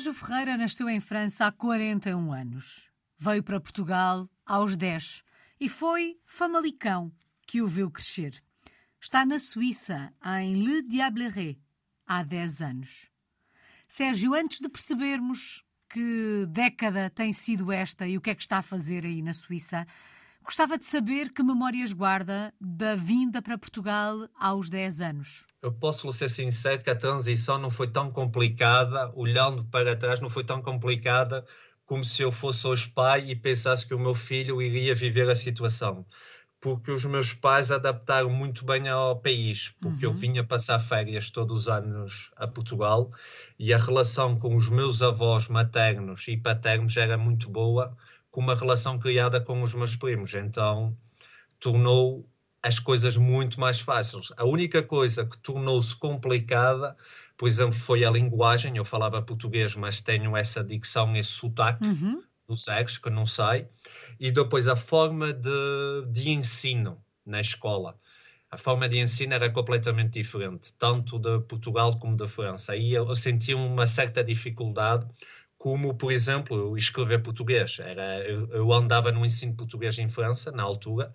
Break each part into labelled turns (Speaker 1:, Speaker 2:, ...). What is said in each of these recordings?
Speaker 1: Sérgio Ferreira nasceu em França há 41 anos. Veio para Portugal aos 10 e foi Famalicão que o viu crescer. Está na Suíça, em Le Diableret, há 10 anos. Sérgio, antes de percebermos que década tem sido esta e o que é que está a fazer aí na Suíça, gostava de saber que memórias guarda da vinda para Portugal aos 10 anos.
Speaker 2: Eu posso ser sincero que a transição não foi tão complicada, olhando para trás, não foi tão complicada como se eu fosse hoje pai e pensasse que o meu filho iria viver a situação. Porque os meus pais adaptaram muito bem ao país, porque uhum. eu vinha passar férias todos os anos a Portugal e a relação com os meus avós maternos e paternos era muito boa, com uma relação criada com os meus primos. Então tornou as coisas muito mais fáceis. A única coisa que tornou-se complicada, por exemplo, foi a linguagem. Eu falava português, mas tenho essa dicção, esse sotaque uhum. dos erros que não sai. E depois a forma de, de ensino na escola a forma de ensino era completamente diferente, tanto de Portugal como da França. Aí eu, sentia uma certa dificuldade, como, por exemplo, escrever português. Era, eu, eu andava no ensino português em França, na altura,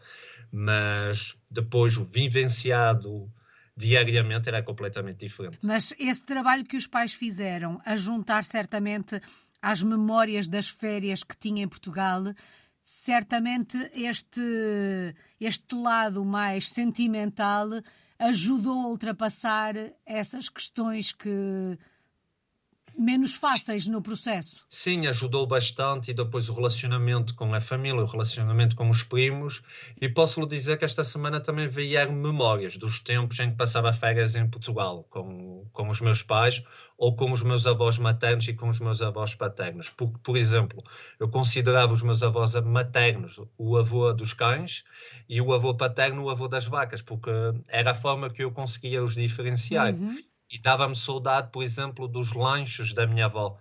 Speaker 2: mas depois o vivenciado diariamente era completamente diferente.
Speaker 1: Mas esse trabalho que os pais fizeram, a juntar certamente às memórias das férias que tinha em Portugal, certamente este, este lado mais sentimental ajudou a ultrapassar essas questões que menos fáceis no processo.
Speaker 2: Sim, ajudou bastante e depois o relacionamento com a família, o relacionamento com os primos e posso lhe dizer que esta semana também vieram memórias dos tempos em que passava férias em Portugal com, com os meus pais ou com os meus avós maternos e com os meus avós paternos. Por, por exemplo, eu considerava os meus avós maternos o avô dos cães e o avô paterno o avô das vacas, porque era a forma que eu conseguia os diferenciar. Uhum e dava-me saudade, por exemplo, dos lanchos da minha avó,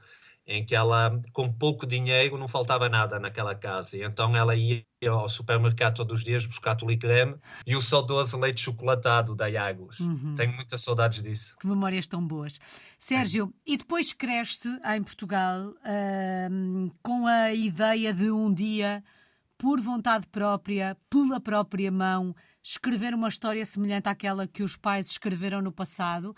Speaker 2: em que ela, com pouco dinheiro, não faltava nada naquela casa. E então ela ia ao supermercado todos os dias buscar tule creme e o saudoso leite chocolatado da Iagos. Uhum. Tenho muitas saudades disso.
Speaker 1: Que memórias tão boas. Sérgio, Sim. e depois cresce em Portugal uh, com a ideia de um dia, por vontade própria, pela própria mão, escrever uma história semelhante àquela que os pais escreveram no passado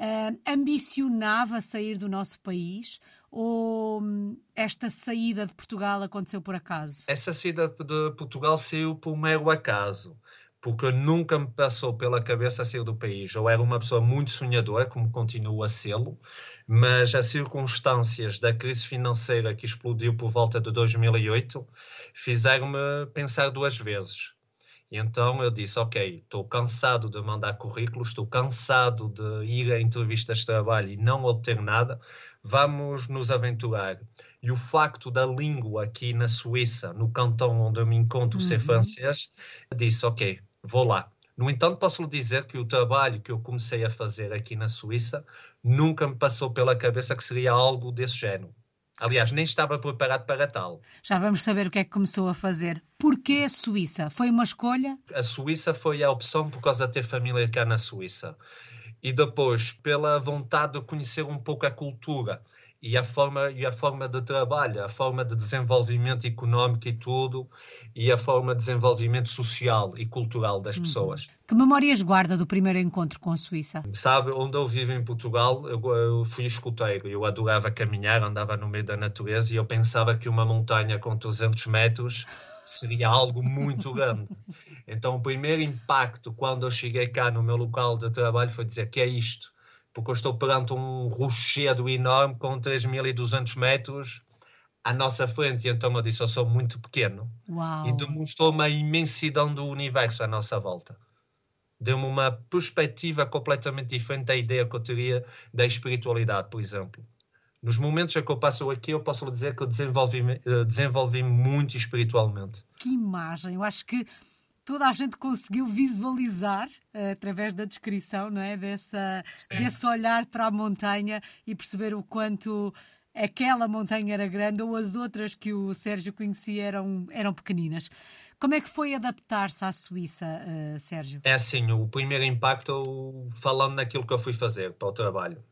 Speaker 1: uh, ambicionava sair do nosso país ou hum, esta saída de Portugal aconteceu por acaso?
Speaker 2: Essa saída de Portugal saiu por mero acaso, porque nunca me passou pela cabeça sair do país. Eu era uma pessoa muito sonhadora, como continuo a sê-lo, mas as circunstâncias da crise financeira que explodiu por volta de 2008 fizeram-me pensar duas vezes. E então eu disse: Ok, estou cansado de mandar currículos, estou cansado de ir a entrevistas de trabalho e não obter nada, vamos nos aventurar. E o facto da língua aqui na Suíça, no cantão onde eu me encontro, uhum. ser francês, disse: Ok, vou lá. No entanto, posso lhe dizer que o trabalho que eu comecei a fazer aqui na Suíça nunca me passou pela cabeça que seria algo desse género. Aliás, nem estava preparado para tal.
Speaker 1: Já vamos saber o que é que começou a fazer. Porquê a Suíça? Foi uma escolha?
Speaker 2: A Suíça foi a opção por causa de ter família cá na Suíça. E depois, pela vontade de conhecer um pouco a cultura e a forma e a forma de trabalho, a forma de desenvolvimento económico e tudo, e a forma de desenvolvimento social e cultural das uhum. pessoas.
Speaker 1: Que memórias guarda do primeiro encontro com a Suíça?
Speaker 2: Sabe, onde eu vivo em Portugal, eu, eu fui escuteiro, eu adorava caminhar, andava no meio da natureza e eu pensava que uma montanha com 300 metros seria algo muito grande. Então, o primeiro impacto quando eu cheguei cá no meu local de trabalho foi dizer que é isto porque eu estou perante um rochedo enorme com 3.200 metros à nossa frente. E então eu disse: Eu sou muito pequeno.
Speaker 1: Uau.
Speaker 2: E demonstrou-me a imensidão do universo à nossa volta. Deu-me uma perspectiva completamente diferente da ideia que eu teria da espiritualidade, por exemplo. Nos momentos em que eu passo aqui, eu posso lhe dizer que eu desenvolvi-me eh, desenvolvi muito espiritualmente.
Speaker 1: Que imagem! Eu acho que toda a gente conseguiu visualizar uh, através da descrição, não é? Dessa, desse olhar para a montanha e perceber o quanto aquela montanha era grande ou as outras que o Sérgio conhecia eram, eram pequeninas. Como é que foi adaptar-se à Suíça, uh, Sérgio?
Speaker 2: É assim, o primeiro impacto, falando naquilo que eu fui fazer para o trabalho.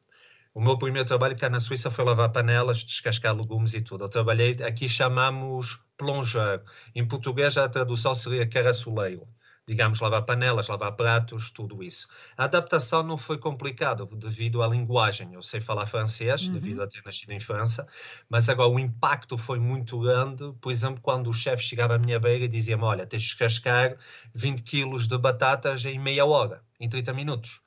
Speaker 2: O meu primeiro trabalho cá na Suíça foi lavar panelas, descascar legumes e tudo. Eu trabalhei, aqui chamamos plongeur. Em português a tradução seria caraçoleiro digamos, lavar panelas, lavar pratos, tudo isso. A adaptação não foi complicada devido à linguagem. Eu sei falar francês, uhum. devido a ter nascido em França, mas agora o impacto foi muito grande. Por exemplo, quando o chefe chegava à minha beira e dizia-me: Olha, tens de descascar 20 quilos de batatas em meia hora, em 30 minutos.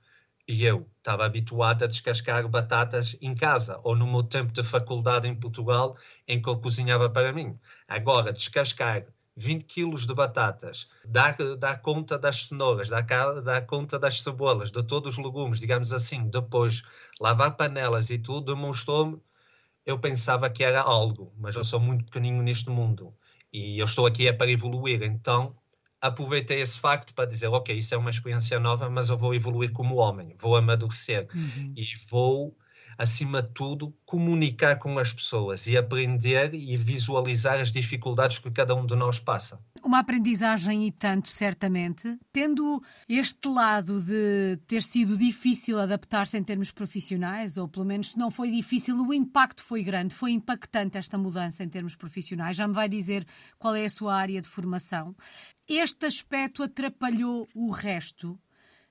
Speaker 2: E eu estava habituado a descascar batatas em casa ou no meu tempo de faculdade em Portugal, em que eu cozinhava para mim. Agora, descascar 20 quilos de batatas, dá, dá conta das cenouras, dá, dá conta das cebolas, de todos os legumes, digamos assim, depois lavar panelas e tudo, demonstrou-me, eu pensava que era algo, mas eu sou muito pequenino neste mundo e eu estou aqui é para evoluir, então aproveitei esse facto para dizer, ok, isso é uma experiência nova, mas eu vou evoluir como homem, vou amadurecer uhum. e vou acima de tudo, comunicar com as pessoas e aprender e visualizar as dificuldades que cada um de nós passa.
Speaker 1: Uma aprendizagem e tanto, certamente. Tendo este lado de ter sido difícil adaptar-se em termos profissionais, ou pelo menos se não foi difícil, o impacto foi grande, foi impactante esta mudança em termos profissionais. Já me vai dizer qual é a sua área de formação. Este aspecto atrapalhou o resto?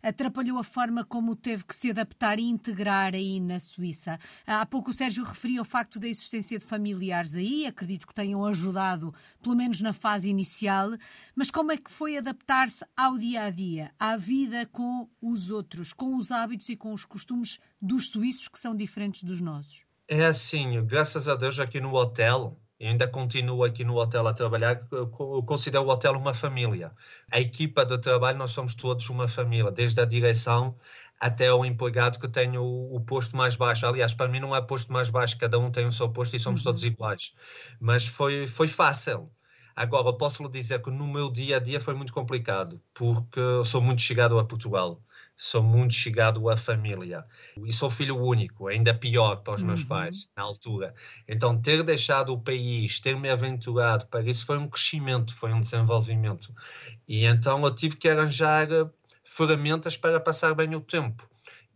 Speaker 1: atrapalhou a forma como teve que se adaptar e integrar aí na Suíça. Há pouco o Sérgio referia o facto da existência de familiares aí, acredito que tenham ajudado, pelo menos na fase inicial, mas como é que foi adaptar-se ao dia a dia, à vida com os outros, com os hábitos e com os costumes dos suíços que são diferentes dos nossos?
Speaker 2: É assim, graças a Deus aqui no hotel ainda continuo aqui no hotel a trabalhar, eu considero o hotel uma família. A equipa de trabalho, nós somos todos uma família, desde a direção até o empregado que tem o, o, posto mais baixo. Aliás, para mim não há posto mais baixo, cada um tem o seu posto e somos uhum. todos iguais. Mas foi, foi fácil. Agora, posso lhe dizer que no meu dia a dia foi muito complicado, porque eu sou muito chegado a Portugal sou muito chegado à família. E sou filho único, ainda pior para os meus uhum. pais, na altura. Então, ter deixado o país, ter me aventurado para isso foi um crescimento, foi um desenvolvimento. E então eu tive que arranjar eh, ferramentas para passar bem o tempo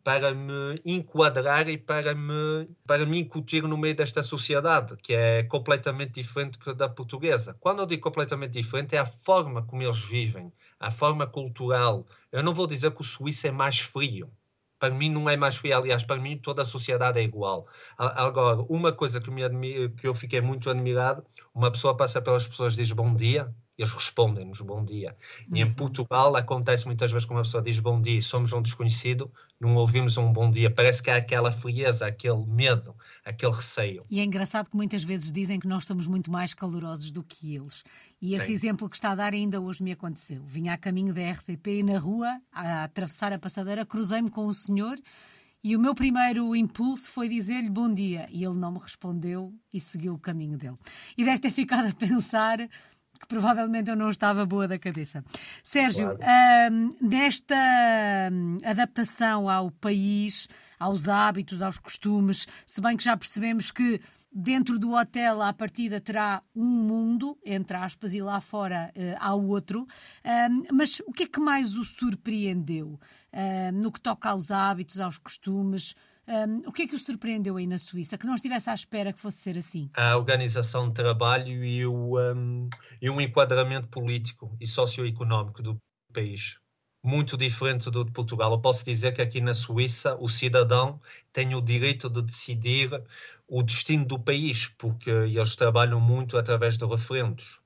Speaker 2: para me enquadrar e para me, para me incutir no meio desta sociedade, que é completamente diferente da portuguesa. Quando eu digo completamente diferente, é a forma como eles vivem, a forma cultural. Eu não vou dizer que o suíço é mais frio. Para mim não é mais frio, aliás, para mim toda a sociedade é igual. Agora, uma coisa que, me que eu fiquei muito admirado, uma pessoa passa pelas pessoas diz bom dia, eles respondem-nos bom dia. E em uhum. Portugal acontece muitas vezes que uma pessoa diz bom dia e somos um desconhecido, não ouvimos um bom dia. Parece que há aquela frieza, aquele medo, aquele receio.
Speaker 1: E é engraçado que muitas vezes dizem que nós somos muito mais calorosos do que eles. E esse Sim. exemplo que está a dar ainda hoje me aconteceu. Vinha a caminho da RTP e na rua, a atravessar a passadeira, cruzei-me com o senhor. E o meu primeiro impulso foi dizer-lhe bom dia. E ele não me respondeu e seguiu o caminho dele. E deve ter ficado a pensar que provavelmente eu não estava boa da cabeça. Sérgio, claro. hum, nesta hum, adaptação ao país, aos hábitos, aos costumes, se bem que já percebemos que dentro do hotel, à partida, terá um mundo, entre aspas, e lá fora uh, há outro. mas o que é que mais o surpreendeu uh, no que toca aos hábitos, aos costumes? Um, o que é que o surpreendeu aí na Suíça? Que não estivesse à espera que fosse ser assim?
Speaker 2: A organização de trabalho e, o, um, e um enquadramento político e socioeconómico do país. Muito diferente do de Portugal. Eu posso dizer que aqui na Suíça o cidadão tem o direito de decidir o destino do país, porque eles trabalham muito através de referendos.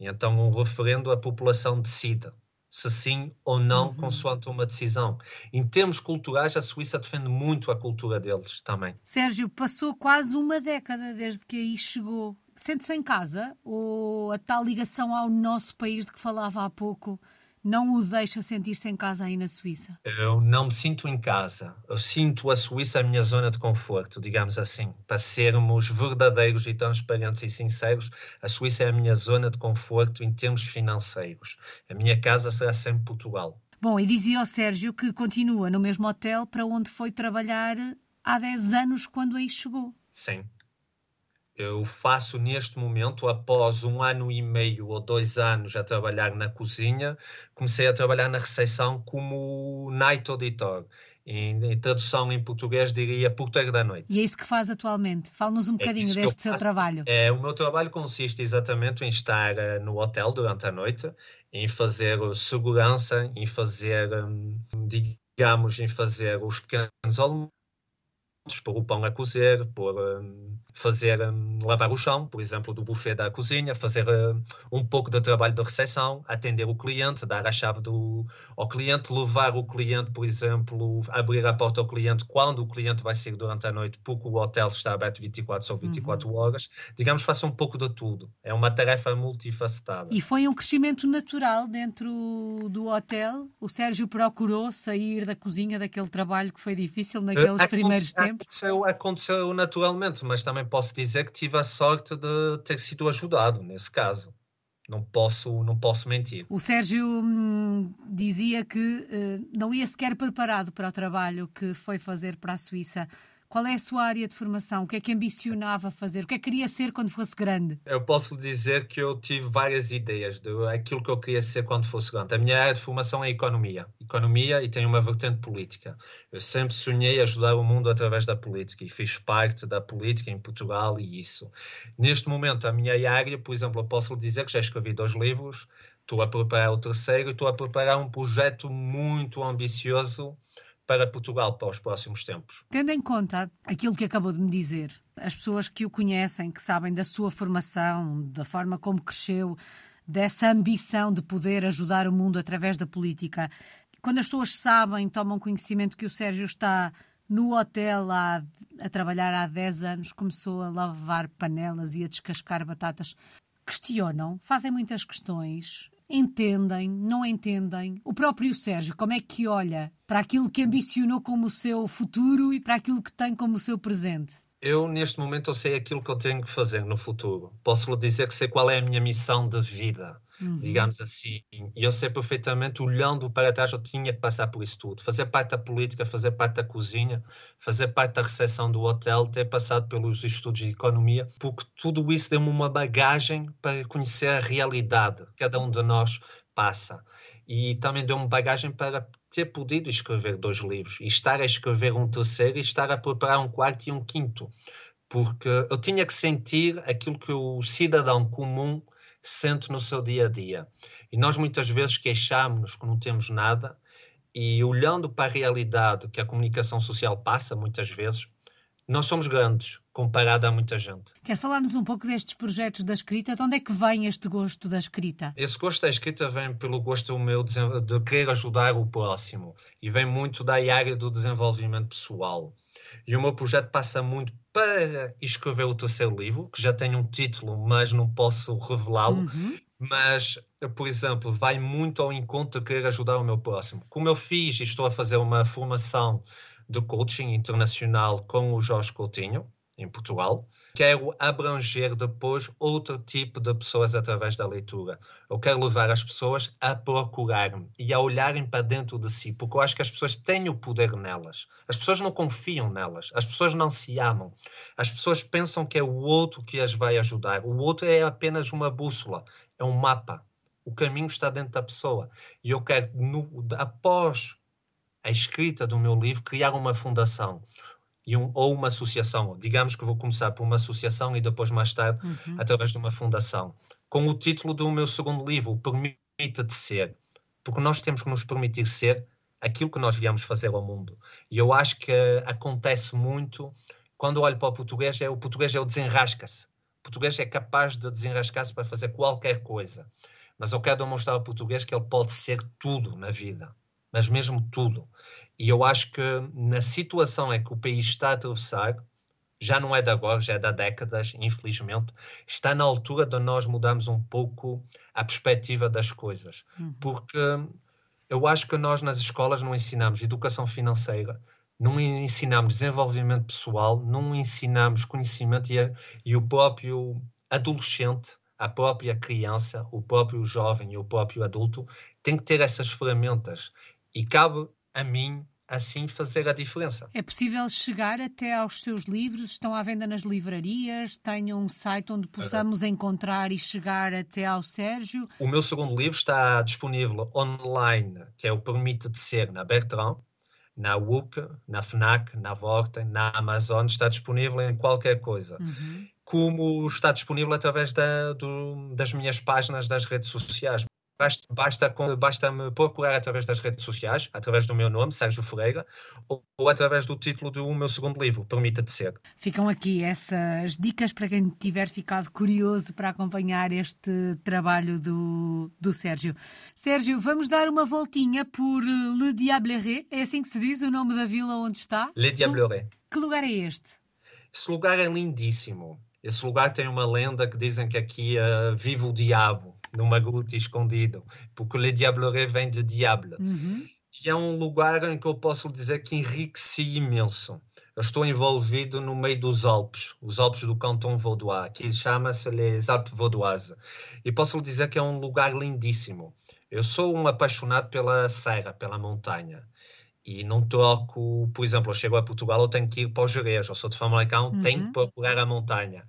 Speaker 2: Então, um referendo, a população decide se sim ou não, uhum. consoante uma decisão. Em termos culturais, a Suíça defende muito a cultura deles também.
Speaker 1: Sérgio, passou quase uma década desde que aí chegou. Sente-se em casa ou a tal ligação ao nosso país de que falava há pouco não o deixa sentir-se em casa aí na Suíça?
Speaker 2: Eu não me sinto em casa. Eu sinto a Suíça a minha zona de conforto, digamos assim. Para sermos verdadeiros e transparentes e sinceros, a Suíça é a minha zona de conforto em termos financeiros. A minha casa será sempre Portugal.
Speaker 1: Bom, e dizia ao Sérgio que continua no mesmo hotel para onde foi trabalhar há 10 anos quando aí chegou.
Speaker 2: Sim, eu faço neste momento, após um ano e meio ou dois anos a trabalhar na cozinha, comecei a trabalhar na recepção como night auditor. Em, em, tradução em português diria porteiro da noite.
Speaker 1: E é isso que faz atualmente? Fala-nos um é bocadinho é deste seu faço. trabalho.
Speaker 2: É, o meu trabalho consiste exatamente em estar uh, no hotel durante a noite, em fazer segurança, em fazer, um, digamos, em fazer os pequenos almoços, pôr o pão a cozer, pôr... Um, fazer um, lavar o chão, por exemplo, do buffet da cozinha, fazer uh, um pouco de trabalho de recepção, atender o cliente, dar a chave do, ao cliente, levar o cliente, por exemplo, abrir a porta ao cliente quando o cliente vai sair durante a noite, porque o hotel está aberto 24 sobre 24 uhum. horas. Digamos, faça um pouco de tudo. É uma tarefa multifacetada.
Speaker 1: E foi um crescimento natural dentro do hotel? O Sérgio procurou sair da cozinha daquele trabalho que foi difícil naqueles uh, primeiros tempos?
Speaker 2: Aconteceu, aconteceu naturalmente, mas também posso dizer que tive a sorte de ter sido ajudado nesse caso. Não posso, não posso mentir.
Speaker 1: O Sérgio hum, dizia que uh, não ia sequer preparado para o trabalho que foi fazer para a Suíça. Qual é a sua área de formação? O que é que ambicionava fazer? O que é que queria ser quando fosse grande?
Speaker 2: Eu posso dizer que eu tive várias ideias de aquilo que eu queria ser quando fosse grande. A minha área de formação é economia. Economia e tem uma vertente política. Eu sempre sonhei ajudar o mundo através da política e fiz parte da política em Portugal e isso. Neste momento, a minha área, por exemplo, eu posso dizer que já escrevi dois livros, estou a preparar o terceiro e estou a preparar um projeto muito ambicioso para Portugal para os próximos tempos.
Speaker 1: Tendo em conta aquilo que acabou de me dizer, as pessoas que o conhecem, que sabem da sua formação, da forma como cresceu, dessa ambição de poder ajudar o mundo através da política, quando as pessoas sabem, tomam conhecimento que o Sérgio está no hotel a, trabalhar há 10 anos, começou a lavar panelas e a descascar batatas, questionam, fazem muitas questões, entendem, não entendem? O próprio Sérgio, como é que olha para aquilo que ambicionou como o seu futuro e para aquilo que tem como o seu presente?
Speaker 2: Eu, neste momento, eu sei aquilo que eu tenho que fazer no futuro. Posso lhe dizer que sei qual é a minha missão de vida uhum. digamos assim. E eu sei perfeitamente, olhando para trás, eu tinha que passar por isso tudo. Fazer parte da política, fazer parte da cozinha, fazer parte da recepção do hotel, ter passado pelos estudos de economia, porque tudo isso deu-me uma bagagem para conhecer a realidade que cada um de nós passa. E também deu-me bagagem para ter podido escrever dois livros e estar a escrever um terceiro e estar a preparar um quarto e um quinto. Porque eu tinha que sentir aquilo que o cidadão comum sente no seu dia a dia. E nós muitas vezes queixamos-nos que não temos nada e olhando para a realidade que a comunicação social passa muitas vezes, nós somos grandes comparado a muita gente.
Speaker 1: Quer falar-nos um pouco destes projetos da escrita? De onde é que vem este gosto da escrita?
Speaker 2: Esse gosto da escrita vem pelo gosto meu de querer ajudar o próximo e vem muito da área do desenvolvimento pessoal. E o meu projeto passa muito para escrever o terceiro livro, que já tem um título, mas não posso revelá-lo. Uhum. Mas, por exemplo, vai muito ao encontro de querer ajudar o meu próximo. Como eu fiz estou a fazer uma formação de coaching internacional com o Jorge Coutinho, em Portugal. Quero abranger depois outro tipo de pessoas através da leitura. Eu quero levar as pessoas a procurar-me e a olharem para dentro de si, porque eu acho que as pessoas têm o poder nelas. As pessoas não confiam nelas, as pessoas não se amam. As pessoas pensam que é o outro que as vai ajudar. O outro é apenas uma bússola, é um mapa. O caminho está dentro da pessoa. E eu quero, no, após a escrita do meu livro, criar uma fundação e um, ou uma associação. Digamos que vou começar por uma associação e depois, mais tarde, uhum. através de uma fundação. Com o título do meu segundo livro, Permita-te Ser. Porque nós temos que nos permitir ser aquilo que nós viemos fazer ao mundo. E eu acho que acontece muito quando olho para o português, é, o português é o desenrasca-se. O português é capaz de desenrascar-se para fazer qualquer coisa. Mas eu quero demonstrar ao português que ele pode ser tudo na vida. Mas mesmo tudo. E eu acho que na situação em que o país está a atravessar, já não é de agora, já é de décadas, infelizmente, está na altura de nós mudarmos um pouco a perspectiva das coisas. Uhum. Porque eu acho que nós nas escolas não ensinamos educação financeira, não ensinamos desenvolvimento pessoal, não ensinamos conhecimento e, e o próprio adolescente, a própria criança, o próprio jovem e o próprio adulto tem que ter essas ferramentas. E cabe a mim assim fazer a diferença.
Speaker 1: É possível chegar até aos seus livros? Estão à venda nas livrarias? Tenham um site onde possamos uhum. encontrar e chegar até ao Sérgio?
Speaker 2: O meu segundo livro está disponível online, que é o Permite de Ser, na Bertrand. na WUC, na FNAC, na Vorten, na Amazon, está disponível em qualquer coisa.
Speaker 1: Uhum.
Speaker 2: Como está disponível através da, do, das minhas páginas das redes sociais. Basta, basta, basta me procurar através das redes sociais, através do meu nome, Sérgio Ferreira, ou, ou através do título do meu segundo livro, Permita-te Ser.
Speaker 1: Ficam aqui essas dicas para quem tiver ficado curioso para acompanhar este trabalho do, do Sérgio. Sérgio, vamos dar uma voltinha por Le Diableret, é assim que se diz o nome da vila onde está?
Speaker 2: Le Diableret.
Speaker 1: Que lugar é este?
Speaker 2: Esse lugar é lindíssimo. Esse lugar tem uma lenda que dizem que aqui uh, vive o diabo numa gruta escondido, porque Le Diableret vem de diable.
Speaker 1: Uhum.
Speaker 2: E é um lugar em que eu posso dizer que enriqueci imenso. Eu estou envolvido no meio dos Alpes, os Alpes do Canton Vaudois, que chama-se Les Alpes Vaudoises. E posso lhe dizer que é um lugar lindíssimo. Eu sou um apaixonado pela serra, pela montanha. E não troco, por exemplo, eu chego a Portugal, eu tenho que ir para o Jerez, eu sou de Famalicão,
Speaker 1: Uhum.
Speaker 2: tenho que procurar a montanha.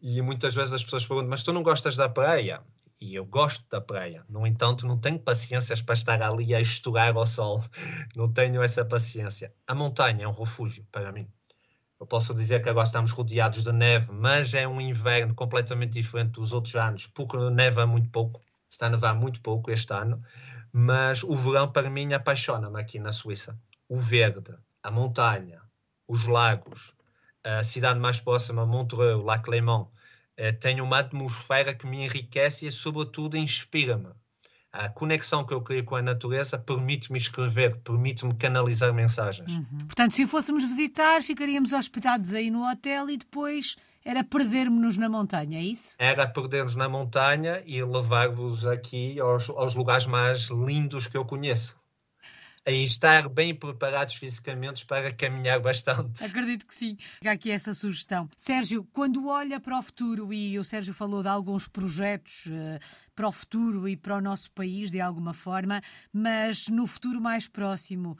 Speaker 2: E muitas vezes as pessoas perguntam, mas tu não gostas da praia? E eu gosto da praia. No entanto, não tenho paciências para estar ali a estourar ao sol. Não tenho essa paciência. A montanha é um refúgio para mim. Eu posso dizer que agora estamos rodeados de neve, mas é um inverno completamente diferente dos outros anos, porque neva muito pouco. Está a nevar muito pouco este ano. Mas o verão, para mim, apaixona-me aqui na Suíça. O verde, a montanha, os lagos, a cidade mais próxima, Montreux, Lac Léman, eh, tem uma atmosfera que me enriquece e, sobretudo, inspira-me. A conexão que eu crio com a natureza permite-me escrever, permite-me canalizar mensagens.
Speaker 1: Uhum. Portanto, se fôssemos visitar, ficaríamos hospedados aí no hotel e depois era perdermos-nos na montanha, é isso?
Speaker 2: Era perder-nos na montanha e levar-vos aqui aos, aos lugares mais lindos que eu conheço. E estar bem preparados fisicamente para caminhar bastante.
Speaker 1: Acredito que sim. Fica aqui essa sugestão. Sérgio, quando olha para o futuro, e o Sérgio falou de alguns projetos uh, para o futuro e para o nosso país, de alguma forma, mas no futuro mais próximo,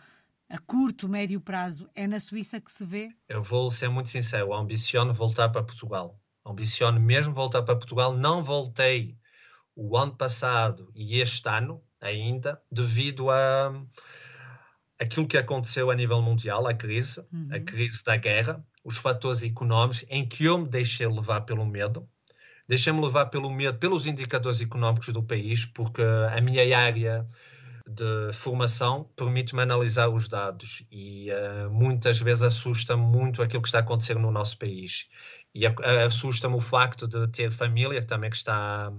Speaker 1: a curto, médio prazo, é na Suíça que se vê?
Speaker 2: Eu vou ser muito sincero, ambiciono voltar para Portugal. Ambiciono mesmo voltar para Portugal. Não voltei o ano passado e este ano ainda, devido a aquilo que aconteceu a nível mundial, a crise,
Speaker 1: uhum.
Speaker 2: a crise da guerra, os fatores económicos, em que eu me deixei levar pelo medo. Deixei-me levar pelo medo, pelos indicadores económicos do país, porque a minha área de formação permite-me analisar os dados e uh, muitas vezes assusta-me muito aquilo que está acontecendo no nosso país. E assusta-me o facto de ter família também que está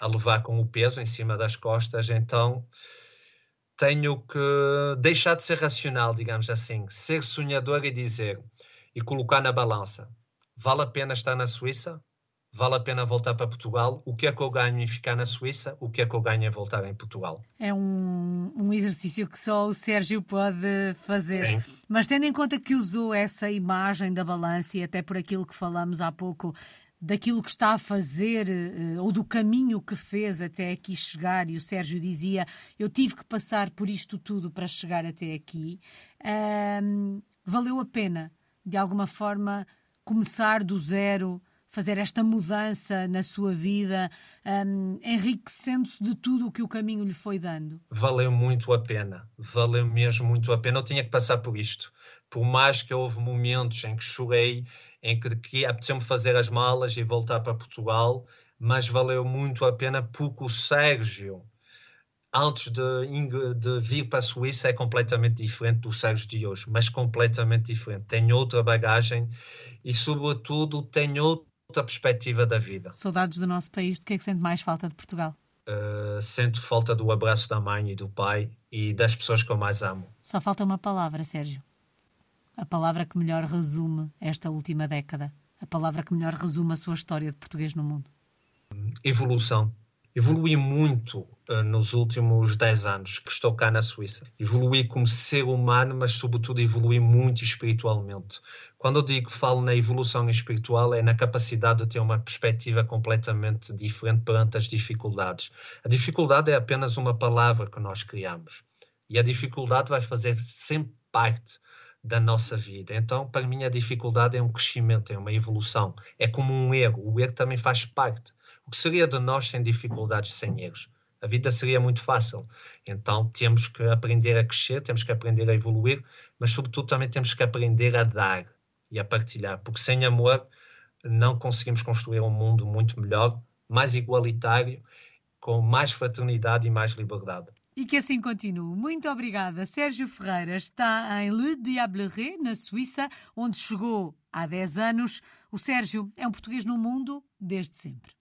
Speaker 2: a levar com o peso em cima das costas, então tenho que deixar de ser racional, digamos assim, ser sonhador e dizer e colocar na balança: vale a pena estar na Suíça? Vale a pena voltar para Portugal? O que é que eu ganho em ficar na Suíça? O que é que eu ganho em voltar em Portugal?
Speaker 1: É um, um exercício que só o Sérgio pode fazer.
Speaker 2: Sim.
Speaker 1: Mas tendo em conta que usou essa imagem da balança e até por aquilo que falamos há pouco, daquilo que está a fazer ou do caminho que fez até aqui chegar, e o Sérgio dizia: Eu tive que passar por isto tudo para chegar até aqui. Um, valeu a pena, de alguma forma, começar do zero, fazer esta mudança na sua vida, um, enriquecendo-se de tudo o que o caminho lhe foi dando?
Speaker 2: Valeu muito a pena, valeu mesmo muito a pena. Eu tinha que passar por isto. Por mais que houve momentos em que chorei, em que, que apeteceu-me fazer as malas e voltar para Portugal, mas valeu muito a pena porque o Sérgio, antes de, de, vir para a Suíça, é completamente diferente do Sérgio de hoje, mas completamente diferente. Tem outra bagagem e, sobretudo, tem outra perspectiva da vida.
Speaker 1: Saudades do nosso país, de que é que sente mais falta de Portugal?
Speaker 2: Uh, sinto falta do abraço da mãe e do pai e das pessoas que eu mais amo.
Speaker 1: Só falta uma palavra, Sérgio a palavra que melhor resume esta última década, a palavra que melhor resume a sua história de português no mundo?
Speaker 2: Evolução. Evolui muito uh, nos últimos 10 anos que estou cá na Suíça. Evolui como ser humano, mas sobretudo evolui muito espiritualmente. Quando eu digo que falo na evolução espiritual, é na capacidade de ter uma perspectiva completamente diferente perante as dificuldades. A dificuldade é apenas uma palavra que nós criamos. E a dificuldade vai fazer sempre parte da nossa vida. Então, para mim, a dificuldade é um crescimento, é uma evolução. É como um erro. O erro também faz parte. O que seria de nós sem dificuldades, sem erros? a vida seria muito fácil. Então temos que aprender a crescer, temos que aprender a evoluir, mas sobretudo também temos que aprender a dar e a partilhar, porque sem amor não conseguimos construir um mundo muito melhor, mais igualitário, com mais fraternidade e mais liberdade.
Speaker 1: E que assim continue. Muito obrigada. Sérgio Ferreira está em Le Diableré, na Suíça, onde chegou há 10 anos. O Sérgio é um português no mundo desde sempre.